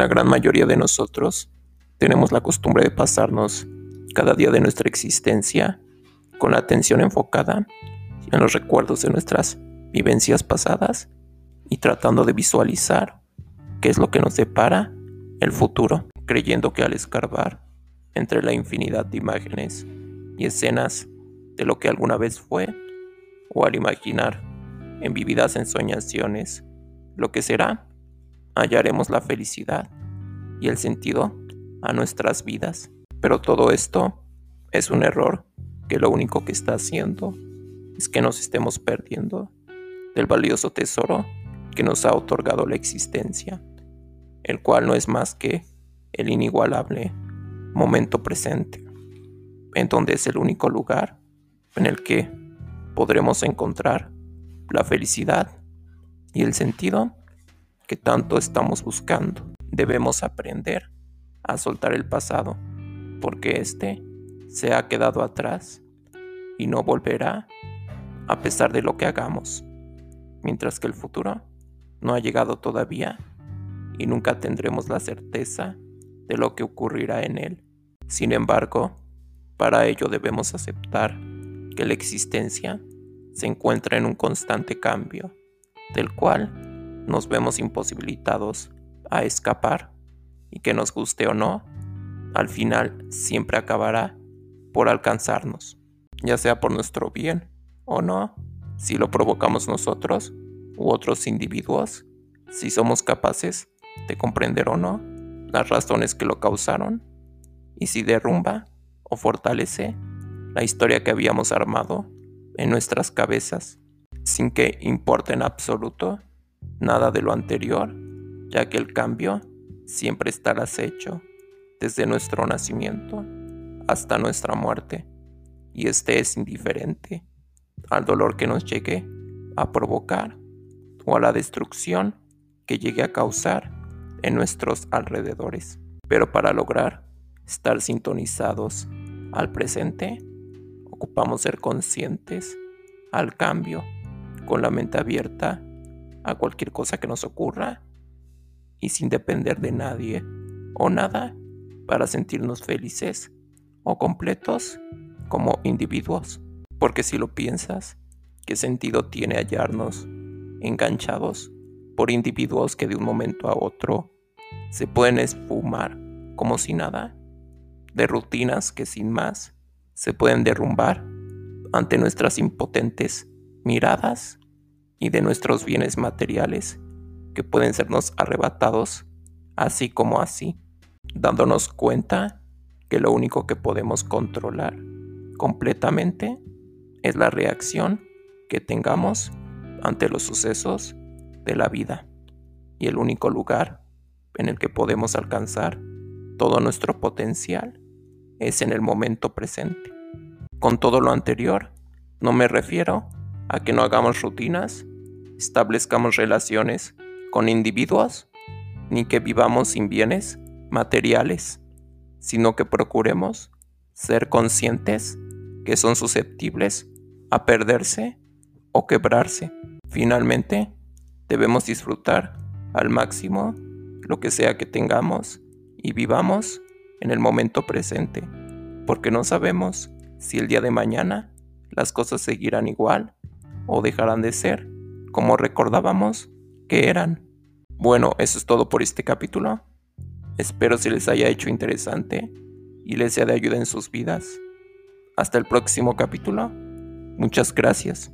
La gran mayoría de nosotros tenemos la costumbre de pasarnos cada día de nuestra existencia con la atención enfocada en los recuerdos de nuestras vivencias pasadas y tratando de visualizar qué es lo que nos depara el futuro, creyendo que al escarbar entre la infinidad de imágenes y escenas de lo que alguna vez fue, o al imaginar en vividas ensoñaciones lo que será, hallaremos la felicidad y el sentido a nuestras vidas. Pero todo esto es un error que lo único que está haciendo es que nos estemos perdiendo del valioso tesoro que nos ha otorgado la existencia, el cual no es más que el inigualable momento presente, en donde es el único lugar en el que podremos encontrar la felicidad y el sentido que tanto estamos buscando. Debemos aprender a soltar el pasado, porque éste se ha quedado atrás y no volverá a pesar de lo que hagamos, mientras que el futuro no ha llegado todavía y nunca tendremos la certeza de lo que ocurrirá en él. Sin embargo, para ello debemos aceptar que la existencia se encuentra en un constante cambio, del cual nos vemos imposibilitados a escapar y que nos guste o no, al final siempre acabará por alcanzarnos, ya sea por nuestro bien o no, si lo provocamos nosotros u otros individuos, si somos capaces de comprender o no las razones que lo causaron y si derrumba o fortalece la historia que habíamos armado en nuestras cabezas, sin que importe en absoluto nada de lo anterior, ya que el cambio siempre estará hecho desde nuestro nacimiento hasta nuestra muerte, y este es indiferente al dolor que nos llegue a provocar o a la destrucción que llegue a causar en nuestros alrededores. Pero para lograr estar sintonizados al presente, ocupamos ser conscientes al cambio, con la mente abierta a cualquier cosa que nos ocurra y sin depender de nadie o nada para sentirnos felices o completos como individuos. Porque si lo piensas, ¿qué sentido tiene hallarnos enganchados por individuos que de un momento a otro se pueden esfumar como si nada? De rutinas que sin más se pueden derrumbar ante nuestras impotentes miradas y de nuestros bienes materiales que pueden sernos arrebatados así como así, dándonos cuenta que lo único que podemos controlar completamente es la reacción que tengamos ante los sucesos de la vida y el único lugar en el que podemos alcanzar todo nuestro potencial es en el momento presente. Con todo lo anterior, no me refiero a que no hagamos rutinas, establezcamos relaciones con individuos, ni que vivamos sin bienes materiales, sino que procuremos ser conscientes que son susceptibles a perderse o quebrarse. Finalmente, debemos disfrutar al máximo lo que sea que tengamos y vivamos en el momento presente, porque no sabemos si el día de mañana las cosas seguirán igual o dejarán de ser como recordábamos que eran. Bueno, eso es todo por este capítulo. Espero se les haya hecho interesante y les sea de ayuda en sus vidas. Hasta el próximo capítulo. Muchas gracias.